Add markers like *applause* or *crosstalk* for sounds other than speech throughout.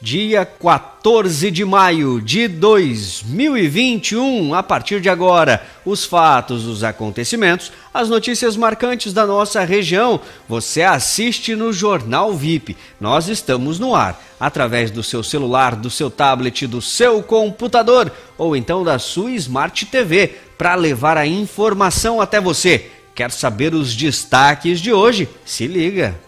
dia 14 de maio de 2021. A partir de agora, os fatos, os acontecimentos, as notícias marcantes da nossa região, você assiste no Jornal VIP. Nós estamos no ar, através do seu celular, do seu tablet, do seu computador ou então da sua Smart TV, para levar a informação até você. Quer saber os destaques de hoje? Se liga!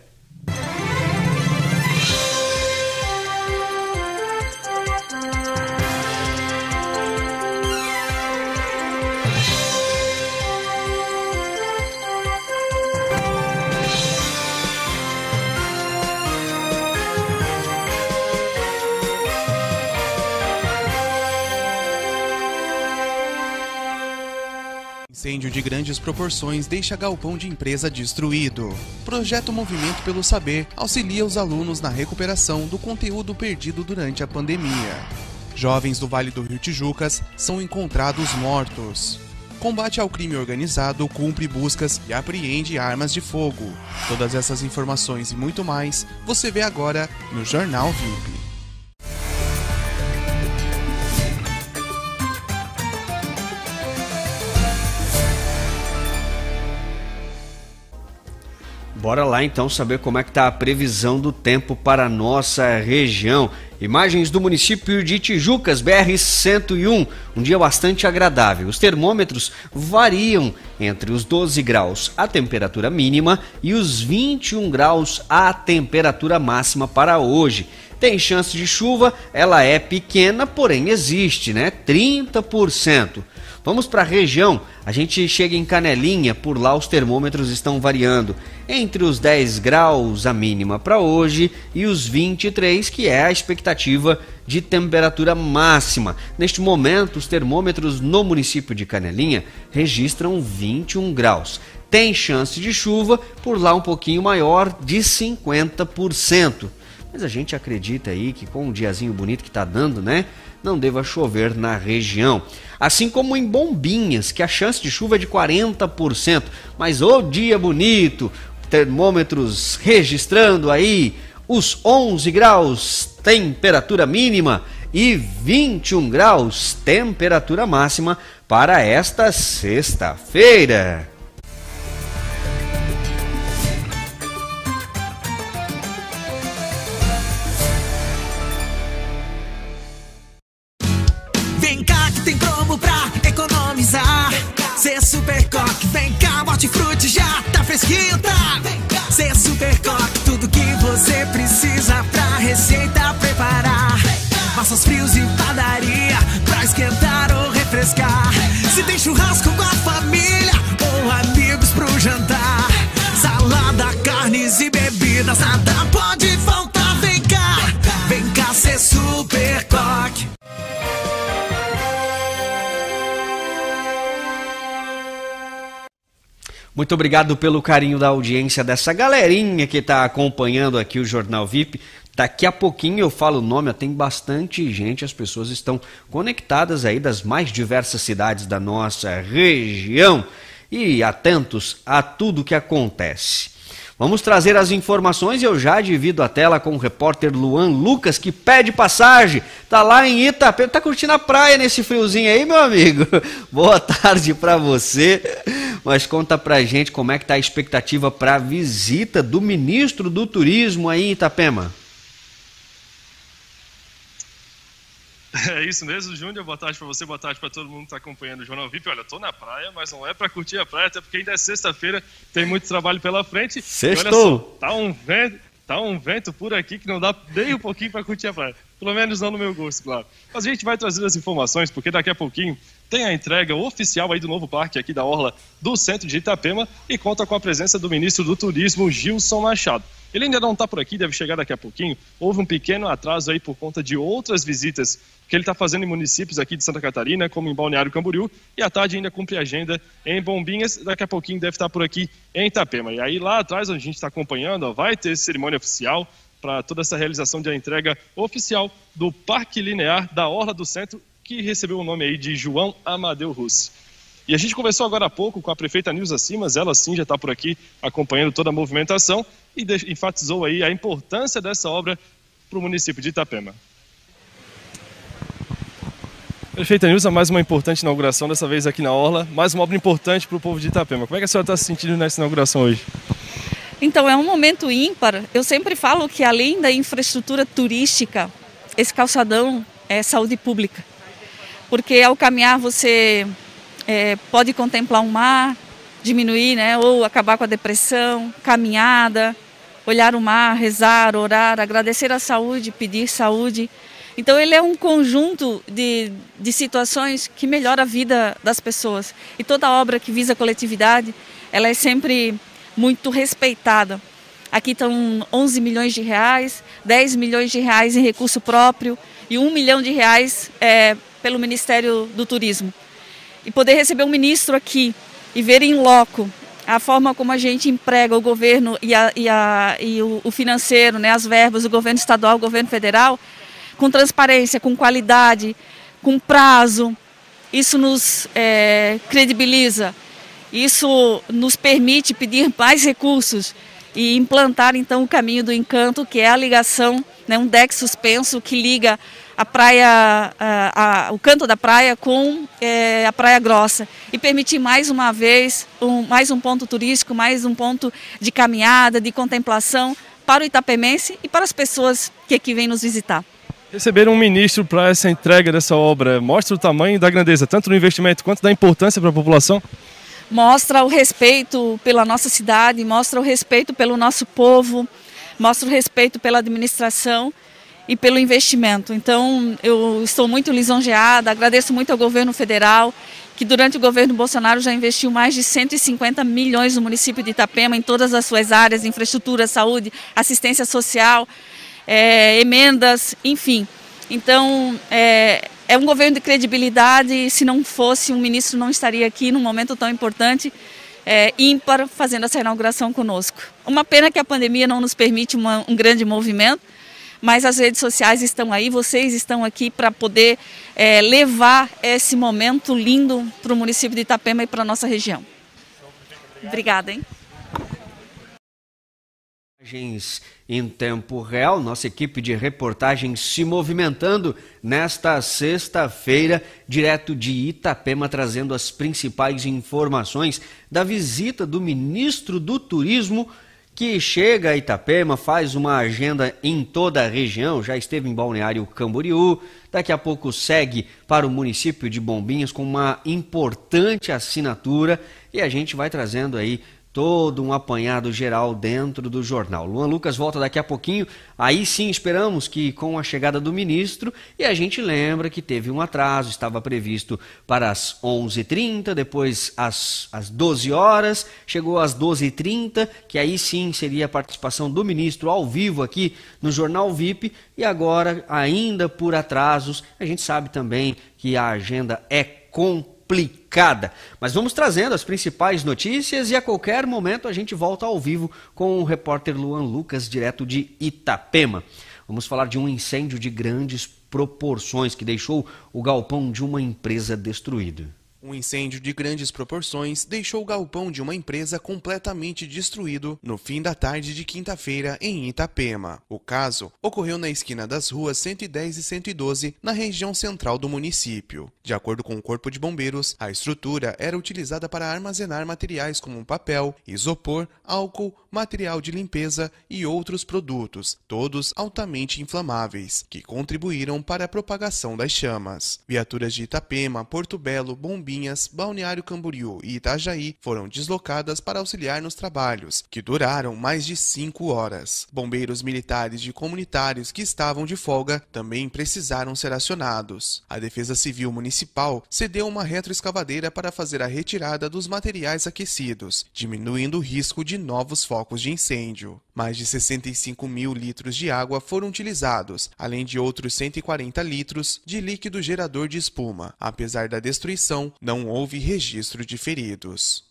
De grandes proporções deixa galpão de empresa destruído. Projeto Movimento pelo Saber auxilia os alunos na recuperação do conteúdo perdido durante a pandemia. Jovens do Vale do Rio Tijucas são encontrados mortos. Combate ao crime organizado cumpre buscas e apreende armas de fogo. Todas essas informações e muito mais você vê agora no Jornal VIP. Bora lá então saber como é que está a previsão do tempo para a nossa região. Imagens do município de Tijucas, BR-101, um dia bastante agradável. Os termômetros variam entre os 12 graus a temperatura mínima e os 21 graus a temperatura máxima para hoje. Tem chance de chuva, ela é pequena, porém existe, né? 30%. Vamos para a região, a gente chega em Canelinha, por lá os termômetros estão variando entre os 10 graus a mínima para hoje e os 23, que é a expectativa de temperatura máxima. Neste momento, os termômetros no município de Canelinha registram 21 graus. Tem chance de chuva, por lá um pouquinho maior, de 50%. Mas a gente acredita aí que com o diazinho bonito que está dando, né? Não deva chover na região. Assim como em Bombinhas, que a chance de chuva é de 40%. Mas o dia bonito, termômetros registrando aí os 11 graus, temperatura mínima, e 21 graus, temperatura máxima para esta sexta-feira. Já tá tá? Cê super coque, tudo que você precisa pra receita preparar. Massas frios e padaria, pra esquentar Muito obrigado pelo carinho da audiência dessa galerinha que está acompanhando aqui o Jornal VIP. Daqui a pouquinho eu falo o nome, tem bastante gente, as pessoas estão conectadas aí das mais diversas cidades da nossa região e atentos a tudo que acontece. Vamos trazer as informações e eu já divido a tela com o repórter Luan Lucas, que pede passagem. Tá lá em Itapema, tá curtindo a praia nesse friozinho aí, meu amigo? *laughs* Boa tarde para você. Mas conta pra gente como é que tá a expectativa para a visita do ministro do Turismo aí em Itapema. É isso mesmo, Júnior. Boa tarde para você, boa tarde para todo mundo que está acompanhando o Jornal VIP. Olha, estou na praia, mas não é para curtir a praia, até porque ainda é sexta-feira, tem muito trabalho pela frente. Sextou! Só, tá um vento, tá um vento por aqui que não dá nem um pouquinho para curtir a praia. Pelo menos não no meu gosto, claro. Mas a gente vai trazer as informações, porque daqui a pouquinho tem a entrega oficial aí do novo parque aqui da Orla do centro de Itapema e conta com a presença do ministro do Turismo, Gilson Machado. Ele ainda não está por aqui, deve chegar daqui a pouquinho. Houve um pequeno atraso aí por conta de outras visitas que ele está fazendo em municípios aqui de Santa Catarina, como em Balneário Camboriú, e à tarde ainda cumpre agenda em Bombinhas. Daqui a pouquinho deve estar por aqui em Itapema. E aí lá atrás, a gente está acompanhando, ó, vai ter cerimônia oficial para toda essa realização de entrega oficial do Parque Linear da Orla do Centro, que recebeu o nome aí de João Amadeu Russi. E a gente conversou agora há pouco com a prefeita Nilza Simas, ela sim já está por aqui acompanhando toda a movimentação e enfatizou aí a importância dessa obra para o município de Itapema. Prefeita Nilza, mais uma importante inauguração, dessa vez aqui na Orla, mais uma obra importante para o povo de Itapema. Como é que a senhora está se sentindo nessa inauguração hoje? Então, é um momento ímpar. Eu sempre falo que além da infraestrutura turística, esse calçadão é saúde pública. Porque ao caminhar você é, pode contemplar um mar, diminuir, né, ou acabar com a depressão, caminhada, olhar o mar, rezar, orar, agradecer a saúde, pedir saúde. Então ele é um conjunto de, de situações que melhora a vida das pessoas. E toda obra que visa a coletividade, ela é sempre muito respeitada. Aqui estão 11 milhões de reais, 10 milhões de reais em recurso próprio e 1 milhão de reais é, pelo Ministério do Turismo. E poder receber um ministro aqui e ver em loco a forma como a gente emprega o governo e, a, e, a, e o, o, financeiro, né, as verbas, o governo estadual, o governo federal, com transparência, com qualidade, com prazo. Isso nos é, credibiliza, isso nos permite pedir mais recursos e implantar então o caminho do encanto, que é a ligação, né, um deck suspenso que liga a praia, a, a, o canto da praia com é, a Praia Grossa e permitir mais uma vez um, mais um ponto turístico, mais um ponto de caminhada, de contemplação para o Itapemense e para as pessoas que aqui vêm nos visitar. Receber um ministro para essa entrega dessa obra mostra o tamanho da grandeza, tanto do investimento quanto da importância para a população? Mostra o respeito pela nossa cidade, mostra o respeito pelo nosso povo, mostra o respeito pela administração e pelo investimento. Então, eu estou muito lisonjeada, agradeço muito ao governo federal, que durante o governo Bolsonaro já investiu mais de 150 milhões no município de Itapema, em todas as suas áreas, infraestrutura, saúde, assistência social é, emendas, enfim. Então, é, é um governo de credibilidade se não fosse, um ministro não estaria aqui num momento tão importante, é, ímpar, fazendo essa inauguração conosco. Uma pena que a pandemia não nos permite uma, um grande movimento, mas as redes sociais estão aí, vocês estão aqui para poder é, levar esse momento lindo para o município de Itapema e para a nossa região. Obrigada, hein? Imagens em tempo real, nossa equipe de reportagem se movimentando nesta sexta-feira, direto de Itapema, trazendo as principais informações da visita do ministro do Turismo, que chega a Itapema, faz uma agenda em toda a região, já esteve em Balneário Camboriú, daqui a pouco segue para o município de Bombinhas com uma importante assinatura e a gente vai trazendo aí todo um apanhado geral dentro do jornal. Luan Lucas volta daqui a pouquinho. Aí sim esperamos que com a chegada do ministro, e a gente lembra que teve um atraso, estava previsto para as 11h30, depois às, às 12 horas, chegou às 12h30, que aí sim seria a participação do ministro ao vivo aqui no Jornal VIP, e agora, ainda por atrasos, a gente sabe também que a agenda é complicada complicada. Mas vamos trazendo as principais notícias e a qualquer momento a gente volta ao vivo com o repórter Luan Lucas, direto de Itapema. Vamos falar de um incêndio de grandes proporções que deixou o galpão de uma empresa destruído. Um incêndio de grandes proporções deixou o galpão de uma empresa completamente destruído no fim da tarde de quinta-feira em Itapema. O caso ocorreu na esquina das ruas 110 e 112, na região central do município. De acordo com o Corpo de Bombeiros, a estrutura era utilizada para armazenar materiais como papel, isopor, álcool, material de limpeza e outros produtos, todos altamente inflamáveis, que contribuíram para a propagação das chamas. Viaturas de Itapema, Porto Belo, Bombeiros Bombinhas, Balneário Camboriú e Itajaí foram deslocadas para auxiliar nos trabalhos, que duraram mais de cinco horas. Bombeiros militares e comunitários que estavam de folga também precisaram ser acionados. A Defesa Civil Municipal cedeu uma retroescavadeira para fazer a retirada dos materiais aquecidos, diminuindo o risco de novos focos de incêndio. Mais de 65 mil litros de água foram utilizados, além de outros 140 litros de líquido gerador de espuma. Apesar da destruição, não houve registro de feridos.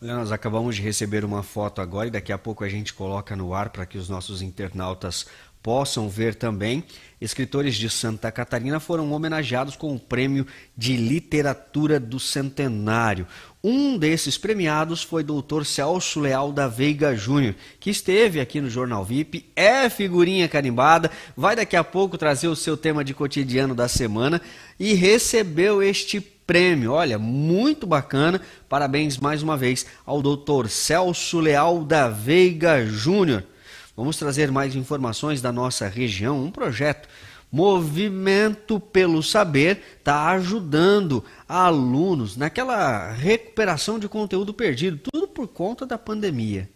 Nós acabamos de receber uma foto agora e daqui a pouco a gente coloca no ar para que os nossos internautas possam ver também. Escritores de Santa Catarina foram homenageados com o Prêmio de Literatura do Centenário. Um desses premiados foi Dr. Celso Leal da Veiga Júnior, que esteve aqui no Jornal VIP, é figurinha carimbada, vai daqui a pouco trazer o seu tema de cotidiano da semana e recebeu este prêmio. Olha, muito bacana. Parabéns mais uma vez ao Dr. Celso Leal da Veiga Júnior. Vamos trazer mais informações da nossa região, um projeto Movimento pelo Saber está ajudando alunos naquela recuperação de conteúdo perdido, tudo por conta da pandemia.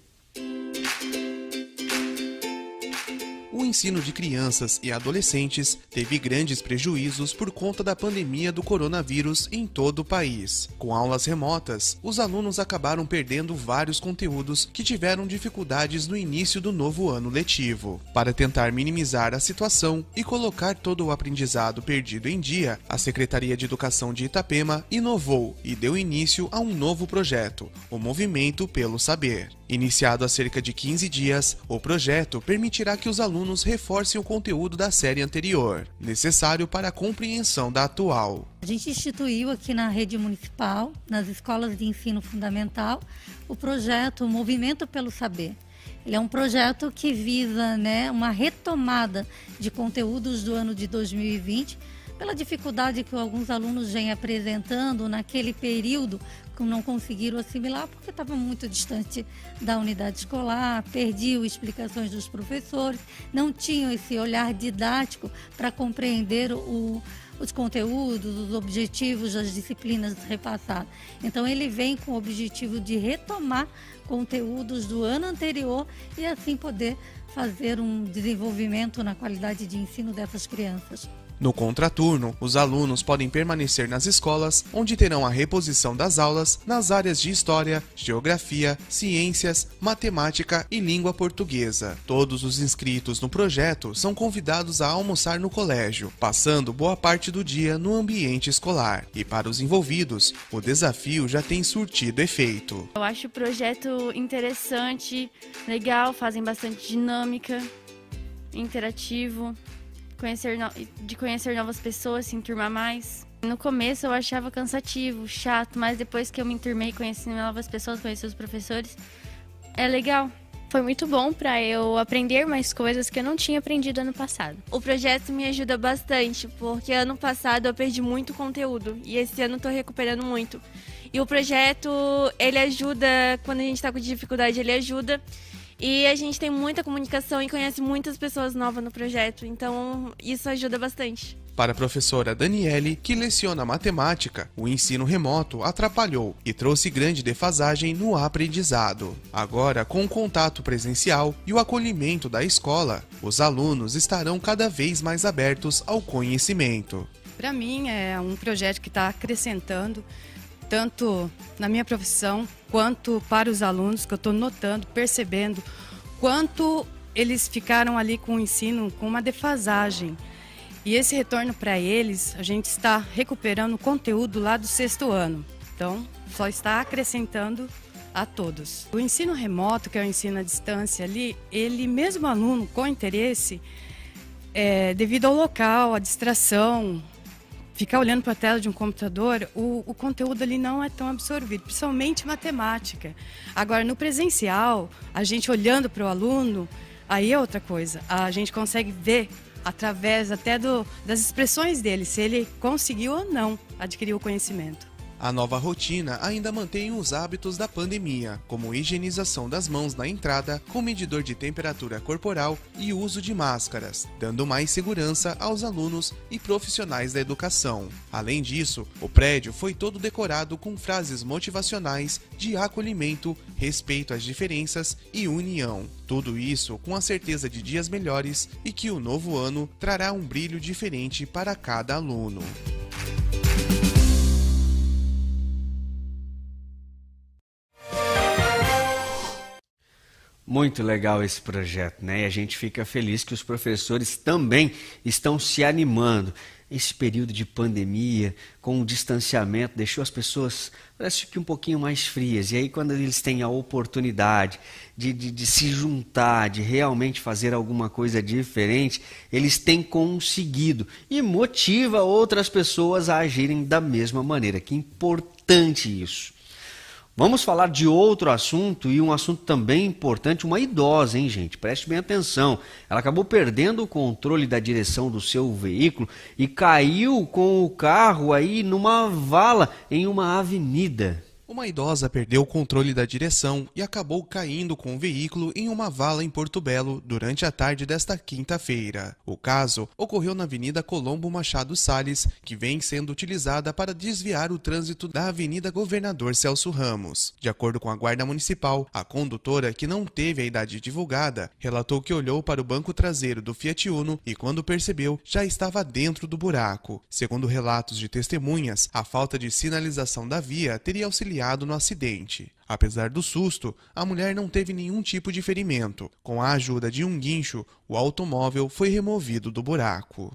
O ensino de crianças e adolescentes teve grandes prejuízos por conta da pandemia do coronavírus em todo o país. Com aulas remotas, os alunos acabaram perdendo vários conteúdos que tiveram dificuldades no início do novo ano letivo. Para tentar minimizar a situação e colocar todo o aprendizado perdido em dia, a Secretaria de Educação de Itapema inovou e deu início a um novo projeto, o Movimento pelo Saber. Iniciado há cerca de 15 dias, o projeto permitirá que os alunos reforcem o conteúdo da série anterior, necessário para a compreensão da atual. A gente instituiu aqui na rede municipal, nas escolas de ensino fundamental, o projeto Movimento pelo Saber. Ele é um projeto que visa né, uma retomada de conteúdos do ano de 2020 pela dificuldade que alguns alunos vêm apresentando naquele período não conseguiram assimilar porque estava muito distante da unidade escolar, perdiam explicações dos professores, não tinham esse olhar didático para compreender o, os conteúdos, os objetivos das disciplinas repassadas. Então ele vem com o objetivo de retomar conteúdos do ano anterior e assim poder fazer um desenvolvimento na qualidade de ensino dessas crianças. No contraturno, os alunos podem permanecer nas escolas, onde terão a reposição das aulas nas áreas de História, Geografia, Ciências, Matemática e Língua Portuguesa. Todos os inscritos no projeto são convidados a almoçar no colégio, passando boa parte do dia no ambiente escolar. E para os envolvidos, o desafio já tem surtido efeito. Eu acho o projeto interessante, legal, fazem bastante dinâmica, interativo conhecer no... de conhecer novas pessoas, se enturmar mais. No começo eu achava cansativo, chato, mas depois que eu me enturmei, conheci novas pessoas, conheci os professores, é legal. Foi muito bom para eu aprender mais coisas que eu não tinha aprendido ano passado. O projeto me ajuda bastante, porque ano passado eu perdi muito conteúdo e esse ano tô recuperando muito. E o projeto, ele ajuda, quando a gente está com dificuldade, ele ajuda e a gente tem muita comunicação e conhece muitas pessoas novas no projeto, então isso ajuda bastante. Para a professora Daniele, que leciona matemática, o ensino remoto atrapalhou e trouxe grande defasagem no aprendizado. Agora, com o contato presencial e o acolhimento da escola, os alunos estarão cada vez mais abertos ao conhecimento. Para mim, é um projeto que está acrescentando tanto na minha profissão quanto para os alunos, que eu estou notando, percebendo quanto eles ficaram ali com o ensino com uma defasagem. E esse retorno para eles, a gente está recuperando o conteúdo lá do sexto ano. Então, só está acrescentando a todos. O ensino remoto, que é o ensino à distância ali, ele mesmo aluno com interesse, é, devido ao local, à distração, ficar olhando para a tela de um computador, o, o, conteúdo ali não é tão absorvido, principalmente matemática. Agora, no presencial, a gente olhando para o aluno, aí é outra coisa. A gente consegue ver através até do, das expressões dele, se ele conseguiu ou não adquirir o conhecimento. A nova rotina ainda mantém os hábitos da pandemia, como higienização das mãos na entrada, com medidor de temperatura corporal e uso de máscaras, dando mais segurança aos alunos e profissionais da educação. Além disso, o prédio foi todo decorado com frases motivacionais de acolhimento, respeito às diferenças e união. Tudo isso com a certeza de dias melhores e que o novo ano trará um brilho diferente para cada aluno. Muito legal esse projeto, né? E a gente fica feliz que os professores também estão se animando. esse período de pandemia, com o distanciamento, deixou as pessoas, parece que um pouquinho mais frias. E aí, quando eles têm a oportunidade de, de, de se juntar, de realmente fazer alguma coisa diferente, eles têm conseguido. E motiva outras pessoas a agirem da mesma maneira. Que importante isso. Vamos falar de outro assunto e um assunto também importante, uma idosa, hein, gente? Preste bem atenção. Ela acabou perdendo o controle da direção do seu veículo e caiu com o carro aí numa vala em uma avenida. Uma idosa perdeu o controle da direção e acabou caindo com o veículo em uma vala em Porto Belo durante a tarde desta quinta-feira. O caso ocorreu na Avenida Colombo Machado Salles, que vem sendo utilizada para desviar o trânsito da Avenida Governador Celso Ramos. De acordo com a Guarda Municipal, a condutora, que não teve a idade divulgada, relatou que olhou para o banco traseiro do Fiat Uno e, quando percebeu, já estava dentro do buraco. Segundo relatos de testemunhas, a falta de sinalização da via teria auxiliado no acidente. Apesar do susto, a mulher não teve nenhum tipo de ferimento. Com a ajuda de um guincho, o automóvel foi removido do buraco.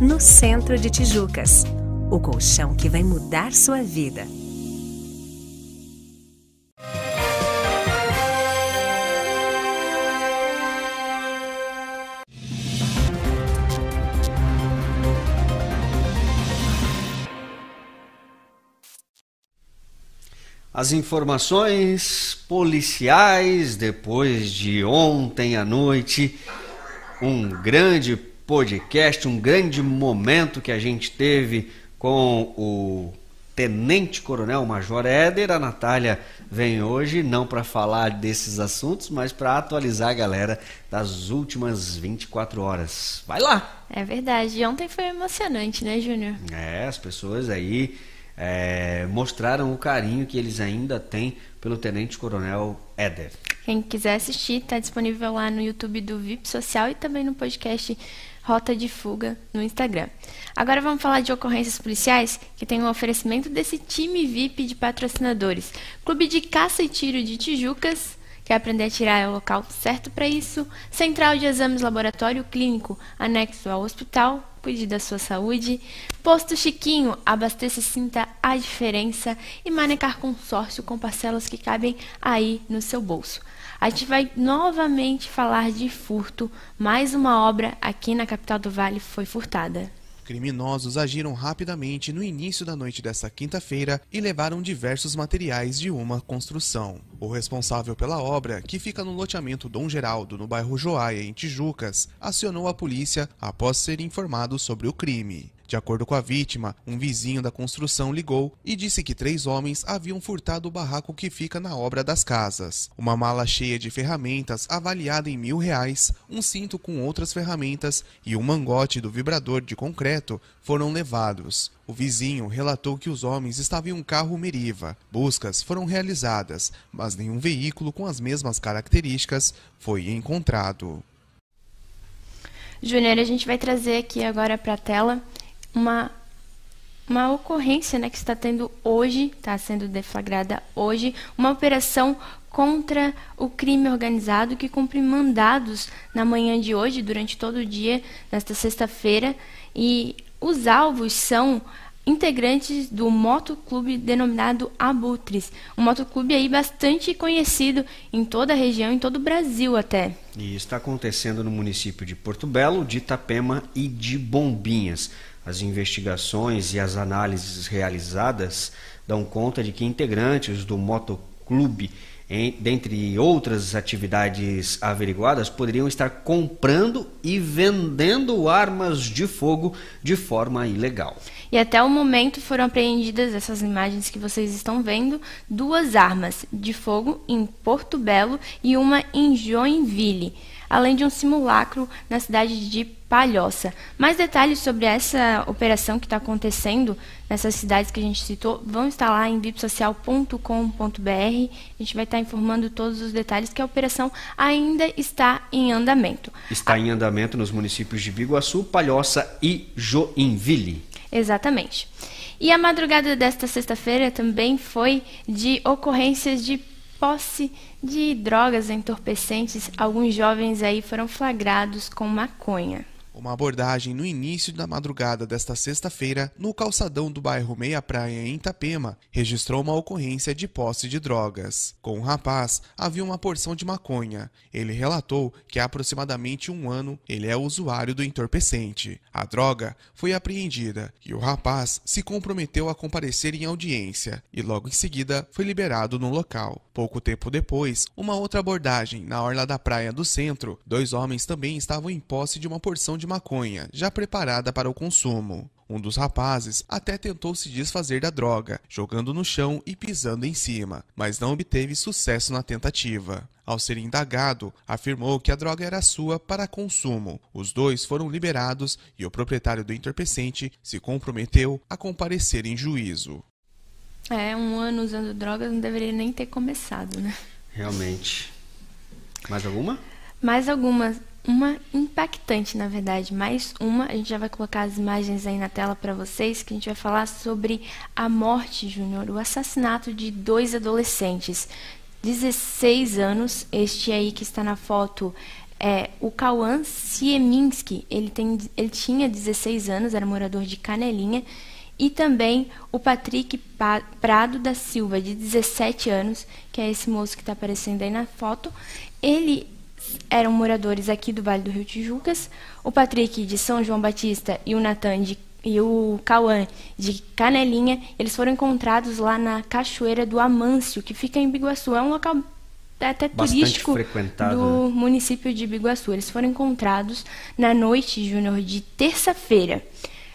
no centro de Tijucas. O colchão que vai mudar sua vida. As informações policiais depois de ontem à noite, um grande podcast, um grande momento que a gente teve com o Tenente Coronel Major Éder. A Natália vem hoje não para falar desses assuntos, mas para atualizar a galera das últimas 24 horas. Vai lá! É verdade. Ontem foi emocionante, né, Júnior? É, as pessoas aí é, mostraram o carinho que eles ainda têm pelo Tenente Coronel Éder. Quem quiser assistir, está disponível lá no YouTube do VIP Social e também no podcast Rota de Fuga no Instagram. Agora vamos falar de ocorrências policiais que tem um oferecimento desse time VIP de patrocinadores. Clube de Caça e Tiro de Tijucas, Quer aprender a tirar é o local certo para isso? Central de Exames Laboratório Clínico, anexo ao hospital, cuide da sua saúde. Posto Chiquinho, abasteça e sinta a diferença. E Manecar Consórcio com parcelas que cabem aí no seu bolso. A gente vai novamente falar de furto. Mais uma obra aqui na capital do Vale foi furtada. Criminosos agiram rapidamente no início da noite desta quinta-feira e levaram diversos materiais de uma construção. O responsável pela obra, que fica no loteamento Dom Geraldo, no bairro Joaia, em Tijucas, acionou a polícia após ser informado sobre o crime. De acordo com a vítima, um vizinho da construção ligou e disse que três homens haviam furtado o barraco que fica na obra das casas. Uma mala cheia de ferramentas avaliada em mil reais, um cinto com outras ferramentas e um mangote do vibrador de concreto foram levados. O vizinho relatou que os homens estavam em um carro Meriva. Buscas foram realizadas, mas nenhum veículo com as mesmas características foi encontrado. Júnior, a gente vai trazer aqui agora para a tela uma, uma ocorrência né, que está tendo hoje, está sendo deflagrada hoje, uma operação contra o crime organizado que cumpre mandados na manhã de hoje, durante todo o dia, nesta sexta-feira. E os alvos são integrantes do motoclube denominado Abutres, um motoclube aí bastante conhecido em toda a região, em todo o Brasil até. E está acontecendo no município de Porto Belo, de Itapema e de Bombinhas. As investigações e as análises realizadas dão conta de que integrantes do motoclube em, dentre outras atividades averiguadas, poderiam estar comprando e vendendo armas de fogo de forma ilegal. E até o momento foram apreendidas essas imagens que vocês estão vendo, duas armas de fogo em Porto Belo e uma em Joinville além de um simulacro na cidade de Palhoça. Mais detalhes sobre essa operação que está acontecendo nessas cidades que a gente citou vão estar lá em vipsocial.com.br. A gente vai estar informando todos os detalhes que a operação ainda está em andamento. Está em andamento nos municípios de Biguaçu, Palhoça e Joinville. Exatamente. E a madrugada desta sexta-feira também foi de ocorrências de posse de drogas entorpecentes, alguns jovens aí foram flagrados com maconha. Uma abordagem no início da madrugada desta sexta-feira, no calçadão do bairro Meia Praia, em Itapema, registrou uma ocorrência de posse de drogas. Com o rapaz, havia uma porção de maconha. Ele relatou que há aproximadamente um ano ele é usuário do entorpecente. A droga foi apreendida e o rapaz se comprometeu a comparecer em audiência e logo em seguida foi liberado no local. Pouco tempo depois, uma outra abordagem na orla da praia do centro, dois homens também estavam em posse de uma porção de de maconha, já preparada para o consumo. Um dos rapazes até tentou se desfazer da droga, jogando no chão e pisando em cima, mas não obteve sucesso na tentativa. Ao ser indagado, afirmou que a droga era sua para consumo. Os dois foram liberados e o proprietário do entorpecente se comprometeu a comparecer em juízo. É, um ano usando drogas não deveria nem ter começado, né? Realmente. Mais alguma? Mais algumas uma impactante, na verdade, mais uma. A gente já vai colocar as imagens aí na tela para vocês, que a gente vai falar sobre a morte, Júnior, o assassinato de dois adolescentes, 16 anos. Este aí que está na foto é o Cauã Sieminski. Ele, tem, ele tinha 16 anos, era morador de Canelinha. E também o Patrick Prado da Silva, de 17 anos, que é esse moço que está aparecendo aí na foto. Ele eram moradores aqui do Vale do Rio Tijucas. O Patrick de São João Batista e o Natan de e o Cauã de Canelinha, eles foram encontrados lá na Cachoeira do Amâncio, que fica em Biguaçu. É um local até Bastante turístico do né? município de Biguaçu. Eles foram encontrados na noite, Júnior, de terça-feira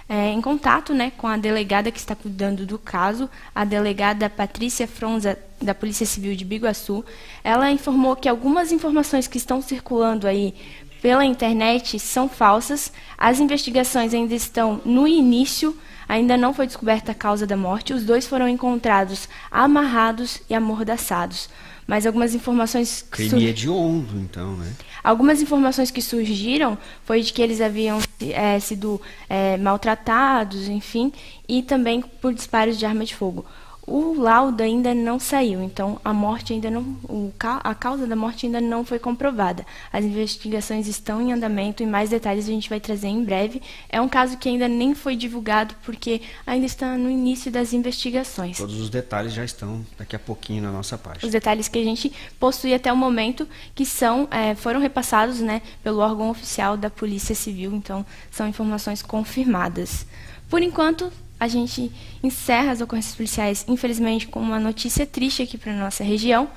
é, em contato né, com a delegada que está cuidando do caso, a delegada Patrícia Fronza, da Polícia Civil de Biguaçu. Ela informou que algumas informações que estão circulando aí pela internet são falsas, as investigações ainda estão no início, ainda não foi descoberta a causa da morte, os dois foram encontrados amarrados e amordaçados. Mas algumas informações. Crime hediondo, então, né? Algumas informações que surgiram foi de que eles haviam é, sido é, maltratados, enfim, e também por disparos de arma de fogo. O laudo ainda não saiu, então a morte ainda não, o, a causa da morte ainda não foi comprovada. As investigações estão em andamento e mais detalhes a gente vai trazer em breve. É um caso que ainda nem foi divulgado porque ainda está no início das investigações. Todos os detalhes já estão daqui a pouquinho na nossa página. Os detalhes que a gente possui até o momento que são é, foram repassados, né, pelo órgão oficial da Polícia Civil, então são informações confirmadas. Por enquanto, a gente encerra as ocorrências policiais, infelizmente, com uma notícia triste aqui para a nossa região.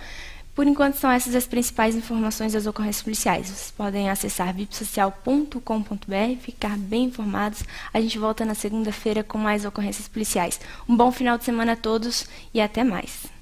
Por enquanto, são essas as principais informações das ocorrências policiais. Vocês podem acessar vipsocial.com.br, ficar bem informados. A gente volta na segunda-feira com mais ocorrências policiais. Um bom final de semana a todos e até mais.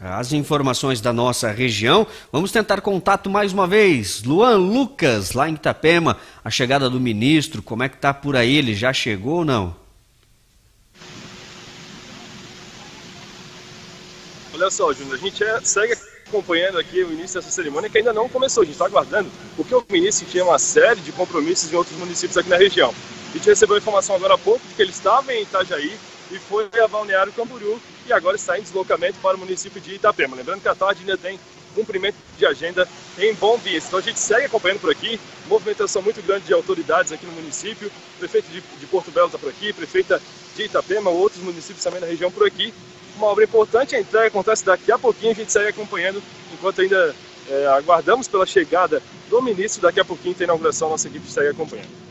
As informações da nossa região. Vamos tentar contato mais uma vez. Luan Lucas, lá em Itapema, a chegada do ministro, como é que tá por aí? Ele já chegou ou não? Olha só, Júnior, a gente é, segue acompanhando aqui o início dessa cerimônia que ainda não começou. A gente está aguardando, porque o ministro tinha uma série de compromissos em outros municípios aqui na região. A gente recebeu a informação agora há pouco de que ele estava em Itajaí e foi a Balneário Camboriú e agora está em deslocamento para o município de Itapema. Lembrando que a tarde ainda tem cumprimento de agenda em Bom Vista. Então a gente segue acompanhando por aqui, movimentação muito grande de autoridades aqui no município, prefeito de, Porto Belo está por aqui, prefeita de Itapema, outros municípios também na região por aqui. Uma obra importante, a entrega acontece daqui a pouquinho, a gente segue acompanhando enquanto ainda é, aguardamos pela chegada do ministro, daqui a pouquinho tem inauguração, nossa equipe segue acompanhando.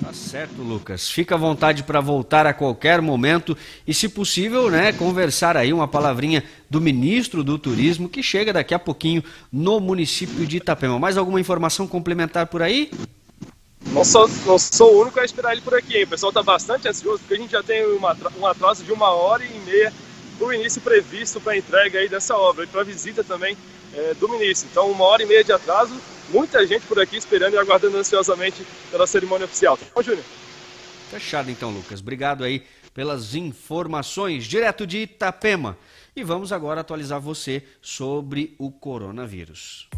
Tá certo, Lucas. Fica à vontade para voltar a qualquer momento e, se possível, né, conversar aí uma palavrinha do ministro do Turismo que chega daqui a pouquinho no município de Itapema. Mais alguma informação complementar por aí? Não sou, não sou o único a esperar ele por aqui. Hein? O pessoal está bastante ansioso porque a gente já tem uma, um atraso de uma hora e meia para o início previsto para a entrega aí dessa obra e para a visita também é, do ministro. Então, uma hora e meia de atraso muita gente por aqui esperando e aguardando ansiosamente pela cerimônia oficial. Tá bom, Júnior? Fechado então, Lucas. Obrigado aí pelas informações direto de Itapema. E vamos agora atualizar você sobre o coronavírus.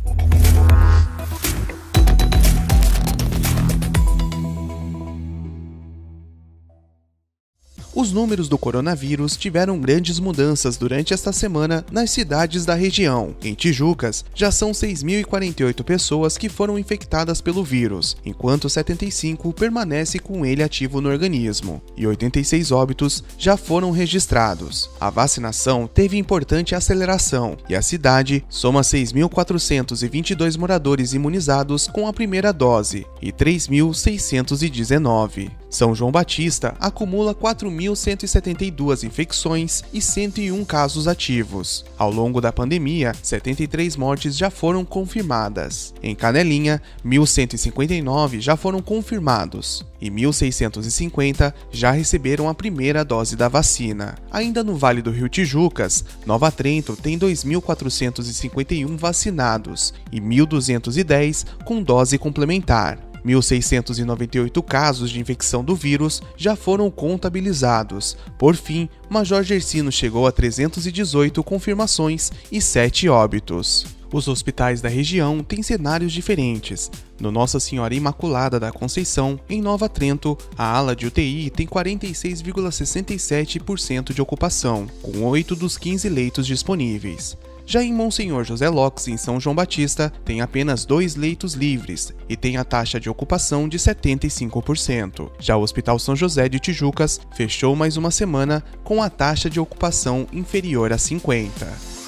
Os números do coronavírus tiveram grandes mudanças durante esta semana nas cidades da região. Em Tijucas, já são 6.048 pessoas que foram infectadas pelo vírus, enquanto 75 permanece com ele ativo no organismo, e 86 óbitos já foram registrados. A vacinação teve importante aceleração e a cidade soma 6.422 moradores imunizados com a primeira dose e 3.619. São João Batista acumula 4.172 infecções e 101 casos ativos. Ao longo da pandemia, 73 mortes já foram confirmadas. Em Canelinha, 1.159 já foram confirmados e 1.650 já receberam a primeira dose da vacina. Ainda no Vale do Rio Tijucas, Nova Trento tem 2.451 vacinados e 1.210 com dose complementar. 1.698 casos de infecção do vírus já foram contabilizados. Por fim, Major Gersino chegou a 318 confirmações e 7 óbitos. Os hospitais da região têm cenários diferentes. No Nossa Senhora Imaculada da Conceição, em Nova Trento, a ala de UTI tem 46,67% de ocupação, com 8 dos 15 leitos disponíveis. Já em Monsenhor José Lopes, em São João Batista, tem apenas dois leitos livres e tem a taxa de ocupação de 75%. Já o Hospital São José de Tijucas fechou mais uma semana com a taxa de ocupação inferior a 50%.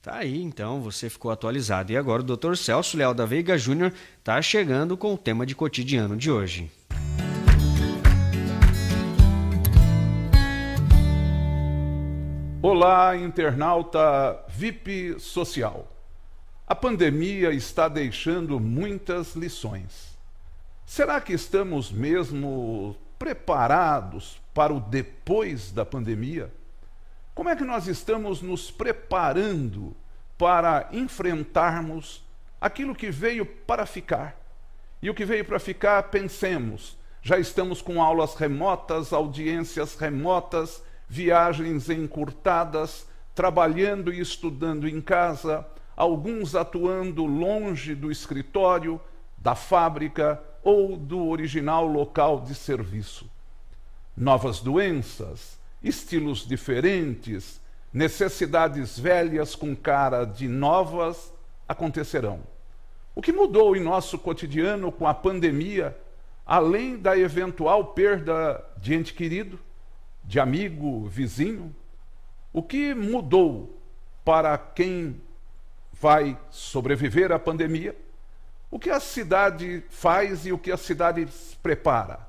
Tá aí, então, você ficou atualizado. E agora o Dr. Celso Leal da Veiga Júnior está chegando com o tema de cotidiano de hoje. Olá, internauta VIP Social. A pandemia está deixando muitas lições. Será que estamos mesmo preparados para o depois da pandemia? Como é que nós estamos nos preparando para enfrentarmos aquilo que veio para ficar? E o que veio para ficar, pensemos, já estamos com aulas remotas, audiências remotas, viagens encurtadas, trabalhando e estudando em casa, alguns atuando longe do escritório, da fábrica ou do original local de serviço. Novas doenças, estilos diferentes, necessidades velhas com cara de novas acontecerão. O que mudou em nosso cotidiano com a pandemia, além da eventual perda de ente querido, de amigo, vizinho? O que mudou para quem vai sobreviver à pandemia? O que a cidade faz e o que a cidade prepara?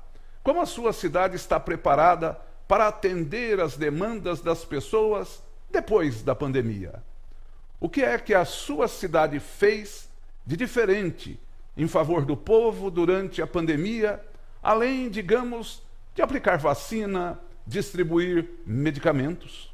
Como a sua cidade está preparada para atender as demandas das pessoas depois da pandemia? O que é que a sua cidade fez de diferente em favor do povo durante a pandemia, além, digamos, de aplicar vacina, distribuir medicamentos?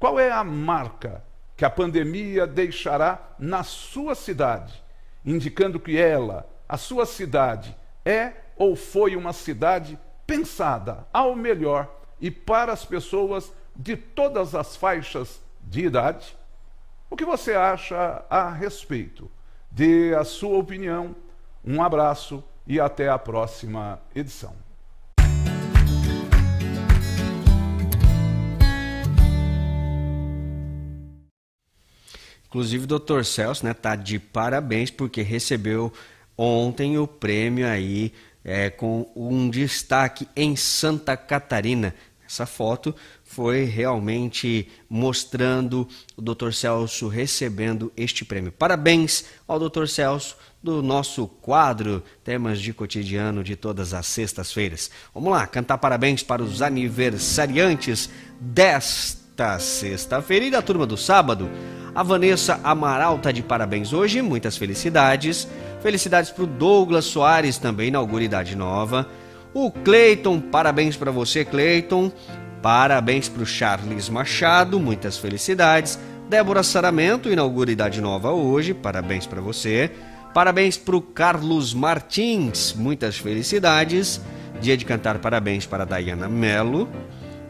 Qual é a marca que a pandemia deixará na sua cidade, indicando que ela, a sua cidade, é ou foi uma cidade pensada ao melhor e para as pessoas de todas as faixas de idade? O que você acha a respeito? Dê a sua opinião. Um abraço e até a próxima edição. Inclusive o Dr. Celso, né, tá de parabéns porque recebeu ontem o prêmio aí é, com um destaque em Santa Catarina. Essa foto foi realmente mostrando o Dr. Celso recebendo este prêmio. Parabéns ao Dr. Celso do nosso quadro Temas de Cotidiano de todas as sextas-feiras. Vamos lá, cantar parabéns para os aniversariantes desta sexta-feira e da turma do sábado. A Vanessa Amaral está de parabéns hoje, muitas felicidades. Felicidades para o Douglas Soares, também inaugura idade nova. O Cleiton, parabéns para você, Cleiton. Parabéns para o Charles Machado, muitas felicidades. Débora Saramento, inaugura idade nova hoje, parabéns para você. Parabéns para o Carlos Martins, muitas felicidades. Dia de cantar parabéns para Dayana Melo.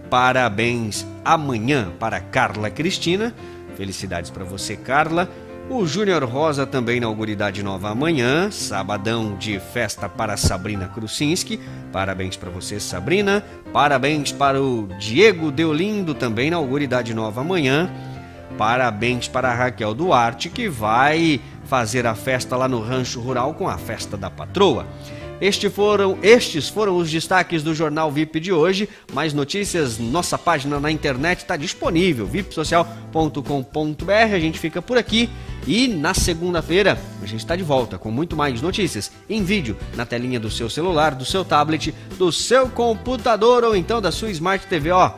Parabéns amanhã para Carla Cristina. Felicidades para você, Carla. O Júnior Rosa também inaugura idade nova amanhã, sabadão de festa para Sabrina Krusinski. Parabéns para você, Sabrina. Parabéns para o Diego Deolindo, também inaugura idade nova amanhã. Parabéns para a Raquel Duarte, que vai fazer a festa lá no Rancho Rural com a festa da patroa. Este foram, estes foram os destaques do Jornal VIP de hoje. Mais notícias, nossa página na internet está disponível, vipsocial.com.br. A gente fica por aqui e na segunda-feira a gente está de volta com muito mais notícias em vídeo na telinha do seu celular, do seu tablet, do seu computador ou então da sua Smart TV. Ó,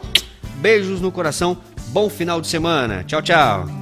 beijos no coração, bom final de semana. Tchau, tchau.